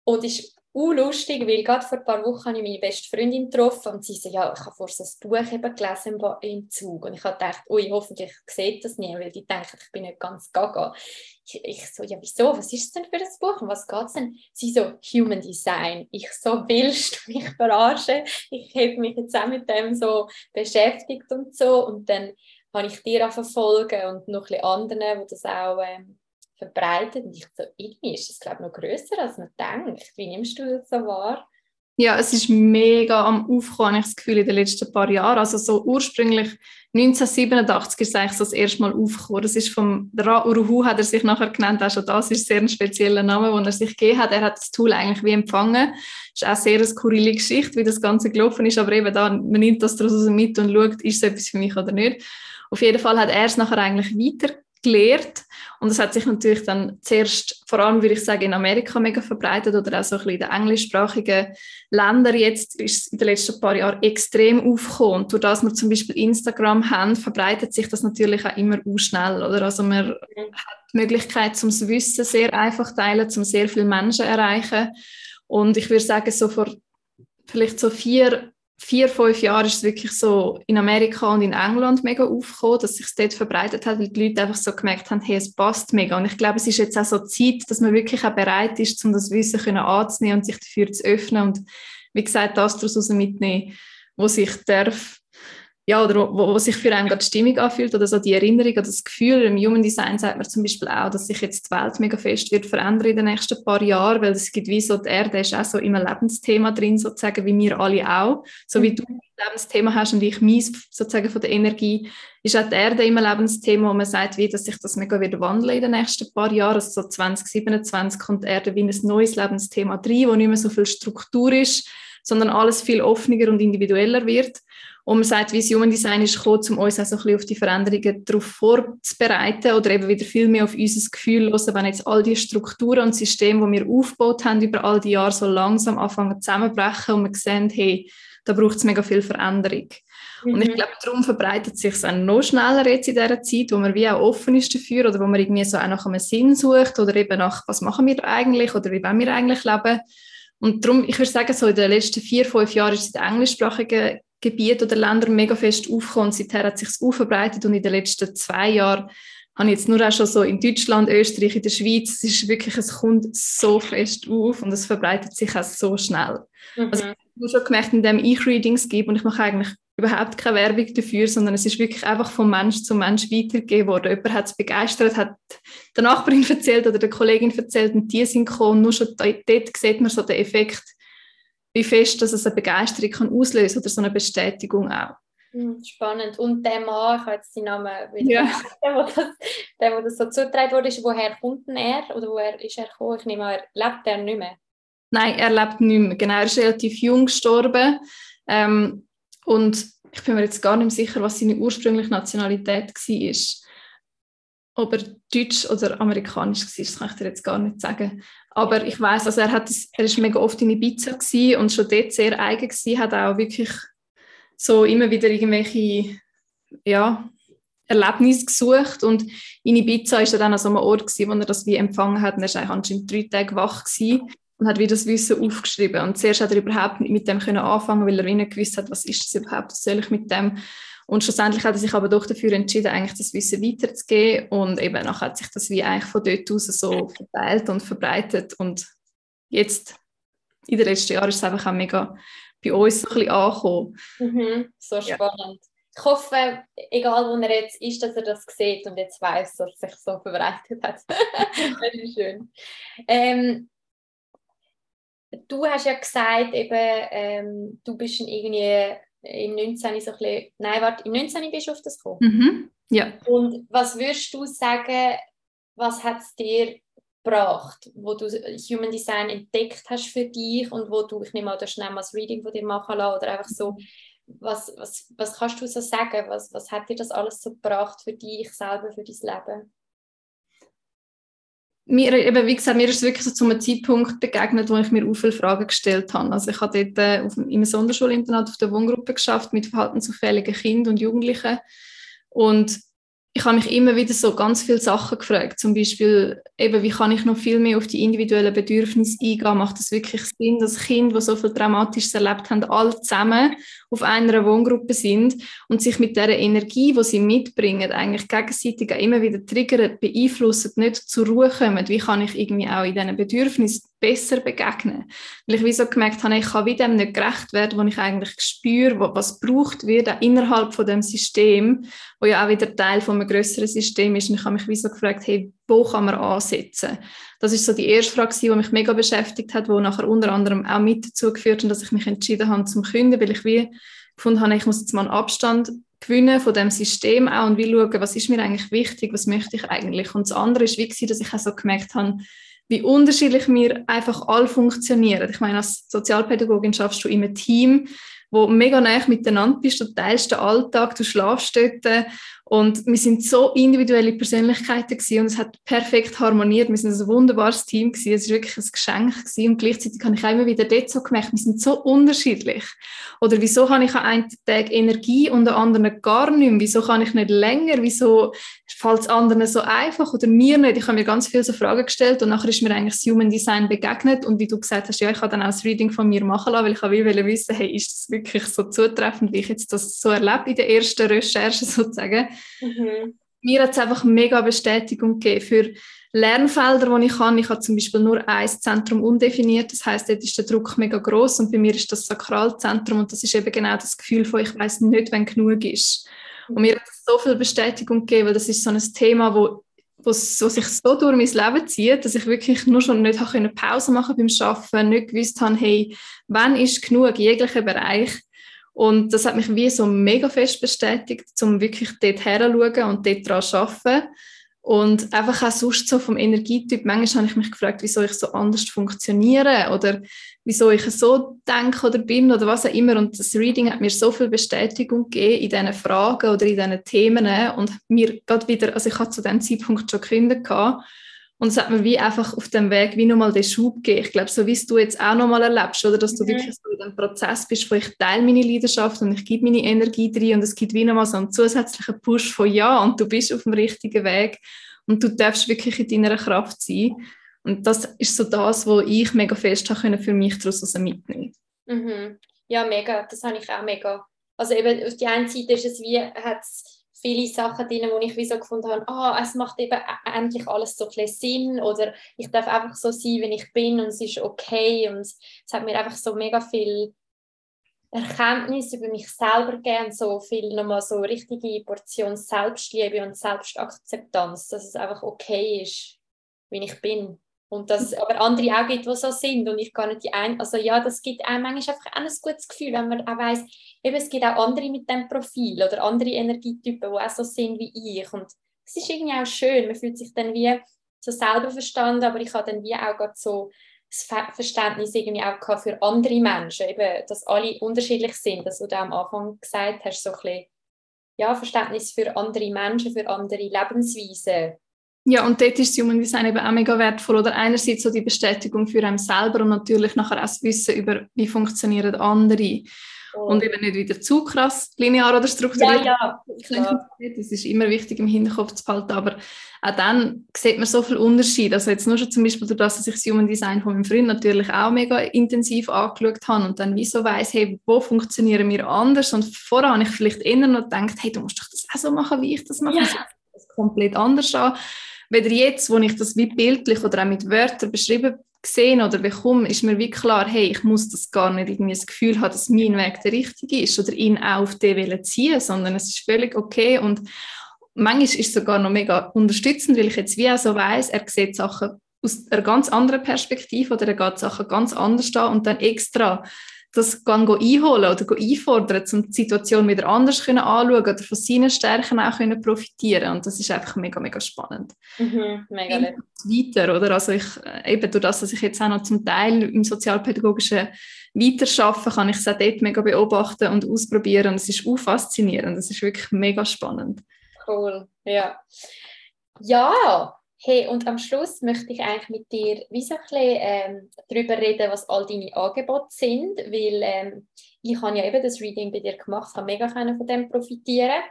A: und ist lustig, weil gerade vor ein paar Wochen habe ich meine beste Freundin getroffen und sie so, ja, ich habe vorher so ein Buch eben gelesen im Zug und ich habe gedacht, ui, hoffentlich sieht das nie, weil die denken, ich bin nicht ganz gaga. Ich, ich so, ja, wieso, was ist denn für ein Buch und was geht es denn? Sie so, Human Design. Ich so, willst du mich verarschen? Ich habe mich jetzt auch mit dem so beschäftigt und so und dann habe ich dir auch verfolgen und noch ein anderen, die das auch ähm, verbreitet. Und ich so, irgendwie ist das, glaube ich, noch grösser, als man denkt. Wie nimmst du das so wahr?
B: Ja, es ist mega am Aufkommen, habe ich das Gefühl, in den letzten paar Jahren. Also so ursprünglich 1987 ist es eigentlich so das erste Mal aufgekommen. Das ist vom Ra Uruhu hat er sich nachher genannt, auch schon das ist sehr ein spezieller Name, den er sich gegeben hat. Er hat das Tool eigentlich wie empfangen. Das ist auch sehr eine skurrile Geschichte, wie das Ganze gelaufen ist, aber eben da, man nimmt das daraus mit und schaut, ist es etwas für mich oder nicht. Auf jeden Fall hat er es nachher eigentlich weiter gelehrt und das hat sich natürlich dann zuerst, vor allem würde ich sagen, in Amerika mega verbreitet oder auch so ein bisschen in den englischsprachigen Ländern. Jetzt ist es in den letzten paar Jahren extrem aufgekommen. Und durch das wir zum Beispiel Instagram haben, verbreitet sich das natürlich auch immer schnell, oder? Also man hat die Möglichkeit zum Wissen sehr einfach teilen, zum sehr viele Menschen erreichen. Und ich würde sagen, so vor vielleicht so vier vier, fünf Jahren ist es wirklich so in Amerika und in England mega aufgekommen, dass sich dort verbreitet hat, weil die Leute einfach so gemerkt haben, hey, es passt mega. Und ich glaube, es ist jetzt auch so Zeit, dass man wirklich auch bereit ist, um das Wissen können anzunehmen und sich dafür zu öffnen und wie gesagt, das daraus mitnehmen, wo sich darf ja, oder wo, wo sich für einen gerade die Stimmung anfühlt oder so die Erinnerung oder das Gefühl. Im Human Design sagt man zum Beispiel auch, dass sich jetzt die Welt mega fest wird verändern in den nächsten paar Jahren, weil es gibt wie so, die Erde ist auch so im Lebensthema drin, sozusagen, wie wir alle auch. So wie mhm. du ein Lebensthema hast und ich meins, sozusagen von der Energie, ist auch die Erde immer ein Lebensthema, wo man sagt, wie, dass sich das mega wird wandeln in den nächsten paar Jahren. Also so 2027 kommt die Erde wie ein neues Lebensthema rein, wo nicht mehr so viel Struktur ist, sondern alles viel offener und individueller wird. Und man sagt, Vision Design ist gekommen, um uns auch so ein bisschen auf die Veränderungen darauf vorzubereiten oder eben wieder viel mehr auf unser Gefühl hören, wenn jetzt all die Strukturen und Systeme, die wir aufgebaut haben über all die Jahre, so langsam anfangen zusammenbrechen und wir sehen, hey, da braucht es mega viel Veränderung. Mhm. Und ich mhm. glaube, darum verbreitet sich es auch noch schneller jetzt in dieser Zeit, wo man wie auch offen ist dafür oder wo man irgendwie so auch nach einem Sinn sucht oder eben nach, was machen wir eigentlich oder wie wollen wir eigentlich leben. Und darum, ich würde sagen, so in den letzten vier, fünf Jahren ist es in der englischsprachigen Gebiete oder Länder mega fest aufgekommen. Seither hat sich aufgebreitet und in den letzten zwei Jahren habe ich jetzt nur auch schon so in Deutschland, Österreich, in der Schweiz, es ist wirklich, es kommt so fest auf und es verbreitet sich auch so schnell. Mhm. Also ich habe schon gemerkt, indem ich Readings gebe und ich mache eigentlich überhaupt keine Werbung dafür, sondern es ist wirklich einfach von Mensch zu Mensch weitergegeben worden. Jemand hat es begeistert, hat der Nachbarin erzählt oder der Kollegin erzählt und die sind gekommen. Nur schon dort sieht man so den Effekt, wie fest dass es eine Begeisterung kann auslösen oder so eine Bestätigung auch.
A: Hm, spannend. Und der Mann, ich habe jetzt seinen Namen wieder ja. der, das, der, wo das so zugetragen wurde, ist, woher kommt denn er? Oder woher ist er gekommen? Ich nehme an, lebt er nicht mehr?
B: Nein, er lebt nicht mehr. Genau, er ist relativ jung gestorben. Ähm, und ich bin mir jetzt gar nicht sicher, was seine ursprüngliche Nationalität war. Ob er deutsch oder amerikanisch war, das kann ich dir jetzt gar nicht sagen. Aber ich weiß, also er hat, er ist mega oft in Ibiza und schon dort sehr eigen gewesen, hat auch wirklich so immer wieder irgendwelche ja, Erlebnisse gesucht. Und in Ibiza ist er dann an so einem Ort gewesen, wo er das wie empfangen hat. Und er war anscheinend drei Tage wach gewesen und hat wie das Wissen aufgeschrieben. Und zuerst hat er überhaupt nicht mit dem anfangen, weil er nicht gewusst hat, was ist das überhaupt, was soll ich mit dem Und schlussendlich hat er sich aber doch dafür entschieden, eigentlich das Wissen weiterzugeben und eben nachher hat sich das wie eigentlich von dort aus so verteilt und verbreitet und jetzt in den letzten Jahren ist es einfach auch mega bei uns so ein bisschen angekommen.
A: Mhm, so spannend. Ja. Ich hoffe, egal wo er jetzt ist, dass er das sieht und jetzt weiß, dass er sich so verbreitet hat. das ist schön. Ähm, du hast ja gesagt, eben, ähm, du bist irgendwie im 19. so ein bisschen, nein, warte, im 19. bist du auf das gekommen?
B: Mhm, ja.
A: Und was würdest du sagen, was hat es dir gebracht, wo du Human Design entdeckt hast für dich und wo du, ich nehme an, du schnell mal das Reading von dir machen lassen oder einfach so, was, was, was kannst du so sagen? Was, was hat dir das alles so gebracht für dich selber, für dein Leben?
B: Mir, eben, wie gesagt, mir ist es wirklich so zu einem Zeitpunkt begegnet, wo ich mir auch viele Fragen gestellt habe. Also ich habe dort äh, auf, im Sonderschulinternat auf der Wohngruppe geschafft mit verhaltensauffälligen Kindern und Jugendlichen und ich habe mich immer wieder so ganz viele Sachen gefragt. Zum Beispiel, eben, wie kann ich noch viel mehr auf die individuellen Bedürfnisse eingehen? Macht es wirklich Sinn, dass Kinder, die so viel Traumatisches erlebt haben, alle zusammen auf einer Wohngruppe sind und sich mit der Energie, die sie mitbringen, eigentlich gegenseitig auch immer wieder triggern, beeinflussen, nicht zur Ruhe kommen? Wie kann ich irgendwie auch in diesen Bedürfnissen besser begegnen. Weil ich wie so gemerkt habe, ich kann wie dem nicht gerecht werden, wo ich eigentlich spüre, was braucht wird auch innerhalb von dem System, wo ja auch wieder Teil von einem größeren System ist. Und ich habe mich wie so gefragt, hey, wo kann man ansetzen? Das ist so die erste Frage, die mich mega beschäftigt hat, wo nachher unter anderem auch mit dazu geführt hat, dass ich mich entschieden habe zum Künden, weil ich wie gefunden habe, ich muss jetzt mal einen Abstand gewinnen von dem System auch und wie schauen, was ist mir eigentlich wichtig, was möchte ich eigentlich. Und das andere ist wie dass ich auch so gemerkt habe, wie unterschiedlich wir einfach alle funktionieren. Ich meine, als Sozialpädagogin schaffst du einem Team, wo mega nah miteinander bist, du teilst den Alltag, du schlafst dort und wir sind so individuelle Persönlichkeiten gewesen und es hat perfekt harmoniert. Wir sind ein wunderbares Team gewesen. Es ist wirklich ein Geschenk gewesen. und gleichzeitig habe ich auch immer wieder dort so gemerkt, wir sind so unterschiedlich. Oder wieso habe ich an einem Tag Energie und an anderen gar nicht mehr? Wieso kann ich nicht länger? Wieso fällt es anderen so einfach oder mir nicht? Ich habe mir ganz viele so Fragen gestellt und nachher ist mir eigentlich das Human Design begegnet und wie du gesagt hast, ja, ich habe dann auch das Reading von mir machen lassen, weil ich will wissen, hey, ist das wirklich so zutreffend, wie ich jetzt das so erlebe in der ersten Recherche sozusagen. Mhm. Mir hat es einfach mega Bestätigung gegeben für Lernfelder, die ich habe. Ich habe zum Beispiel nur ein Zentrum undefiniert, das heißt, dort ist der Druck mega groß und bei mir ist das Sakralzentrum und das ist eben genau das Gefühl von, ich weiß nicht, wenn genug ist. Und mir hat so viel Bestätigung gegeben, weil das ist so ein Thema, wo, wo, sich so durch mein Leben zieht, dass ich wirklich nur schon nicht habe Pause machen beim Arbeiten, nicht gewusst habe, hey, wann ist genug, in jeglichen Bereich. Und das hat mich wie so mega fest bestätigt, um wirklich dort herzuschauen und dort daran zu arbeiten. Und einfach auch sonst so vom Energietyp, manchmal habe ich mich gefragt, wieso ich so anders funktioniere oder wieso ich so denke oder bin oder was auch immer. Und das Reading hat mir so viel Bestätigung gegeben in diesen Fragen oder in diesen Themen und mir gerade wieder, also ich hatte zu diesem Zeitpunkt schon Kinder gehabt und es hat mir wie einfach auf dem Weg wie nochmal den Schub gegeben. Ich glaube, so wie es du jetzt auch nochmal erlebst, oder dass du mhm. wirklich so in dem Prozess bist, wo ich teile meine Leidenschaft und ich gebe meine Energie drin und es gibt wie nochmal so einen zusätzlichen Push von ja und du bist auf dem richtigen Weg und du darfst wirklich in deiner Kraft sein. Und das ist so das, was ich mega fest habe für mich daraus mitnehmen.
A: Mhm. Ja, mega. Das habe ich auch mega. Also eben auf die einen Seite ist es wie, hat es viele Sachen drin, wo ich wie so gefunden habe, ah, es macht eben e-, endlich alles so ein Sinn oder ich darf einfach so sein, wie ich bin und es ist okay und es hat mir einfach so mega viel Erkenntnis über mich selber gegeben, so viel nochmal so richtige Portion Selbstliebe und Selbstakzeptanz, dass es einfach okay ist, wie ich bin. Und dass es aber andere auch gibt, die so sind und ich gar nicht die ein also ja, das gibt einem manchmal einfach auch ein gutes Gefühl, wenn man auch weiss, eben, es gibt auch andere mit dem Profil oder andere Energietypen, die auch so sind wie ich. Und es ist irgendwie auch schön, man fühlt sich dann wie so selber verstanden, aber ich habe dann wie auch gerade so das Verständnis irgendwie auch für andere Menschen, eben, dass alle unterschiedlich sind, dass du da am Anfang gesagt hast, so ein bisschen, ja, Verständnis für andere Menschen, für andere Lebensweisen,
B: ja, und dort ist das Human Design eben auch mega wertvoll. Oder einerseits so die Bestätigung für einen selber und natürlich nachher auch das Wissen über, wie funktionieren andere. Oh. Und eben nicht wieder zu krass linear oder strukturiert.
A: Ja, ja.
B: Das ist immer wichtig im Hinterkopf zu behalten. Aber auch dann sieht man so viel Unterschied. Also jetzt nur schon zum Beispiel dadurch, dass ich das Human Design von meinem Freund natürlich auch mega intensiv angeschaut habe und dann wieso weiss, hey, wo funktionieren wir anders? Und vorher habe ich vielleicht eher noch gedacht, hey, du musst doch das auch so machen, wie ich das mache. Ja. Das komplett anders an. Weder jetzt, wo ich das wie bildlich oder auch mit Wörtern beschrieben gesehen oder bekomme, ist mir wie klar, hey, ich muss das gar nicht irgendwie das Gefühl haben, dass mein Weg der richtige ist oder ihn auch auf den ziehen, sondern es ist völlig okay. Und manchmal ist es sogar noch mega unterstützend, weil ich jetzt wie auch so weiss, er sieht Sachen aus einer ganz anderen Perspektive oder er geht Sachen ganz anders an und dann extra das gehen einholen oder einfordern, um die Situation wieder anders können anschauen oder von seinen Stärken auch können profitieren und das ist einfach mega, mega spannend.
A: Mhm, mega
B: weiter, oder? Also ich, äh, eben durch das, dass ich jetzt auch noch zum Teil im sozialpädagogischen weiterarbeite, kann ich es auch dort mega beobachten und ausprobieren und es ist auch faszinierend, es ist wirklich mega spannend.
A: Cool, ja. Ja, Hey, und am Schluss möchte ich eigentlich mit dir wie so ein bisschen ähm, darüber reden, was all deine Angebote sind, weil ähm, ich habe ja eben das Reading bei dir gemacht, habe mega von dem profitieren.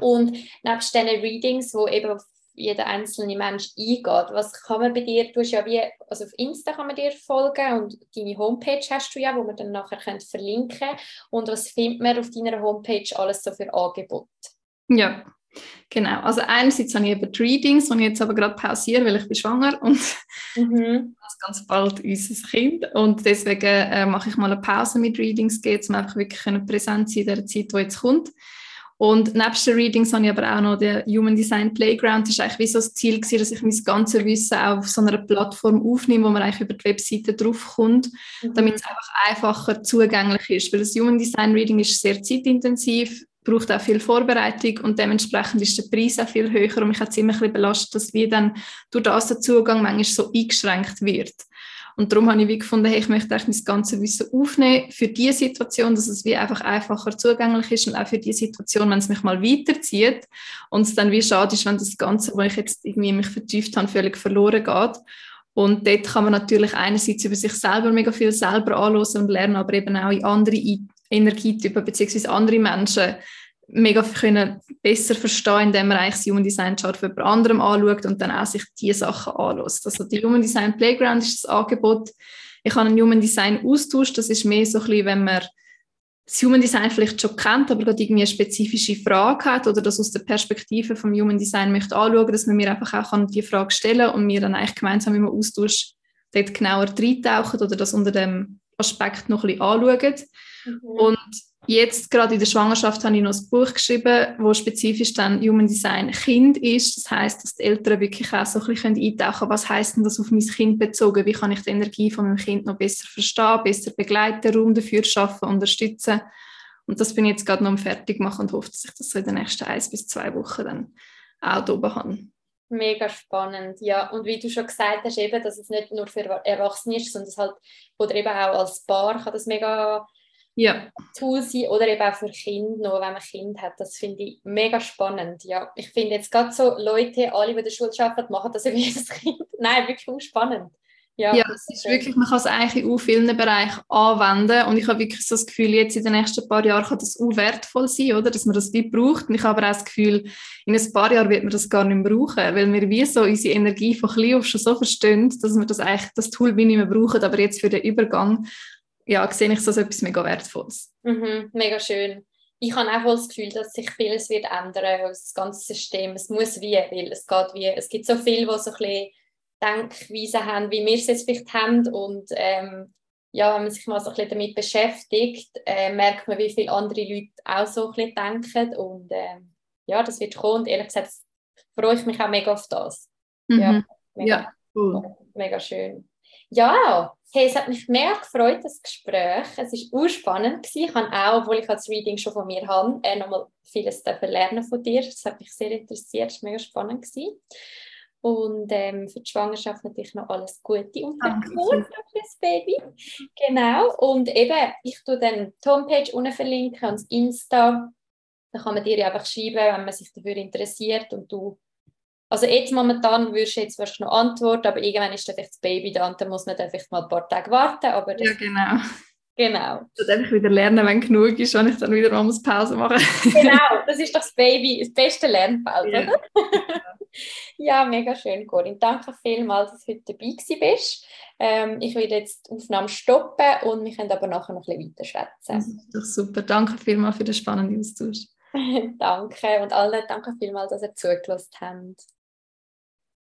A: Und nebst diesen Readings, wo eben auf jeder einzelne Mensch eingeht, was kann man bei dir, du hast ja wie, also auf Insta kann man dir folgen und deine Homepage hast du ja, wo man dann nachher könnt verlinken und was findet man auf deiner Homepage alles so für Angebote?
B: Ja, Genau, also einerseits habe ich eben die Readings, die ich jetzt aber gerade pausiere, weil ich bin schwanger und mhm. ganz bald unser Kind und deswegen äh, mache ich mal eine Pause mit Readings, geht, um einfach wirklich präsent sein in der Zeit, die jetzt kommt. Und nebst den Readings habe ich aber auch noch den Human Design Playground. Das war eigentlich wie so das Ziel, gewesen, dass ich mein ganzes Wissen auch auf so einer Plattform aufnehme, wo man eigentlich über die Webseite draufkommt, mhm. damit es einfach einfacher zugänglich ist. Weil das Human Design Reading ist sehr zeitintensiv, braucht auch viel Vorbereitung und dementsprechend ist der Preis auch viel höher und mich hat ziemlich belastet, dass wie dann durch das der Zugang manchmal so eingeschränkt wird. Und darum habe ich wie gefunden, hey, ich möchte eigentlich mein ganzes Wissen aufnehmen für diese Situation, dass es wie einfach einfacher zugänglich ist und auch für die Situation, wenn es mich mal weiterzieht und es dann wie schade ist, wenn das Ganze, wo ich jetzt irgendwie mich vertieft habe, völlig verloren geht. Und dort kann man natürlich einerseits über sich selber mega viel selber anlösen und lernen, aber eben auch in andere Energietypen bzw. andere Menschen mega können besser verstehen, indem man eigentlich das Human Design Chart von jemand anderem anschaut und dann auch sich diese Sachen anlässt. Also die Human Design Playground ist das Angebot. Ich habe einen Human Design Austausch, das ist mehr so ein bisschen, wenn man das Human Design vielleicht schon kennt, aber gerade irgendwie eine spezifische Frage hat oder das aus der Perspektive vom Human Design möchte anschauen, dass man mir einfach auch kann die Frage stellen und wir dann eigentlich gemeinsam im Austausch dort genauer reintauchen oder das unter dem Aspekt noch ein bisschen anschauen. Mhm. Und jetzt gerade in der Schwangerschaft habe ich noch ein Buch geschrieben, wo spezifisch dann Human Design Kind ist. Das heißt, dass die Eltern wirklich auch so ein bisschen eintauchen können, was heißt denn das auf mein Kind bezogen? Wie kann ich die Energie von meinem Kind noch besser verstehen, besser begleiten, Raum dafür schaffen, unterstützen? Und das bin ich jetzt gerade noch am fertig machen und hoffe, dass ich das so in den nächsten ein bis zwei Wochen dann auch da oben habe.
A: Mega spannend, ja. Und wie du schon gesagt hast, eben, dass es nicht nur für Erwachsene ist, sondern es halt, oder eben auch als Paar kann das mega
B: ja.
A: Tool sein oder eben auch für Kinder noch, wenn man Kind hat. Das finde ich mega spannend. Ja, ich finde jetzt gerade so Leute, alle, die in der Schule arbeiten, machen das über jedes Kind. Nein, wirklich spannend.
B: Ja, ja es ist wirklich, man kann es eigentlich in vielen Bereichen anwenden und ich habe wirklich so das Gefühl, jetzt in den nächsten paar Jahren kann das auch wertvoll sein, oder? dass man das wie braucht und ich habe aber auch das Gefühl, in ein paar Jahren wird man das gar nicht mehr brauchen, weil wir wie so unsere Energie von klein auf schon so verstehen, dass wir das eigentlich, das Tool wie nicht mehr brauchen, aber jetzt für den Übergang ja, sehe ich das als etwas mega Wertvolles.
A: Mhm, mega schön. Ich habe auch das Gefühl, dass sich vieles wird ändern, das ganze System. Es muss wie, weil es geht wie, es gibt so viele, die so ein bisschen Denkweisen haben, wie wir es jetzt vielleicht haben und ähm, ja, wenn man sich mal so ein bisschen damit beschäftigt, äh, merkt man, wie viele andere Leute auch so ein bisschen denken und äh, ja, das wird kommen und ehrlich gesagt freue ich mich auch mega auf das.
B: Mhm. Ja, mega, ja,
A: cool. mega schön. Ja, hey, es hat mich mehr gefreut, das Gespräch. Es war urspannend. Ich habe auch, obwohl ich das Reading schon von mir habe, äh, nochmal vieles lernen von dir. Das hat mich sehr interessiert, es war mega spannend. Gewesen. Und ähm, für die Schwangerschaft natürlich noch alles Gute und für das Baby. Genau. Und eben, ich tue dann die Homepage unten verlinken und das Insta. Da kann man dir einfach schreiben, wenn man sich dafür interessiert und du also jetzt momentan würdest du jetzt wahrscheinlich noch antworten, aber irgendwann ist dann vielleicht das Baby da und dann muss man dann vielleicht mal ein paar Tage warten. Aber
B: ja, genau.
A: Genau.
B: Ich muss einfach wieder lernen, wenn genug ist, wenn ich dann wieder mal Pause machen
A: Genau, das ist doch das Baby, das beste Lernfeld, ja. oder? ja, mega schön, Corinne. Danke vielmals, dass du heute dabei bist. Ähm, ich werde jetzt die Aufnahme stoppen und wir können aber nachher noch ein bisschen weiter schwätzen.
B: Das ist doch super. Danke vielmals für den spannenden Austausch.
A: danke und allen danke vielmals, dass ihr zugelassen habt.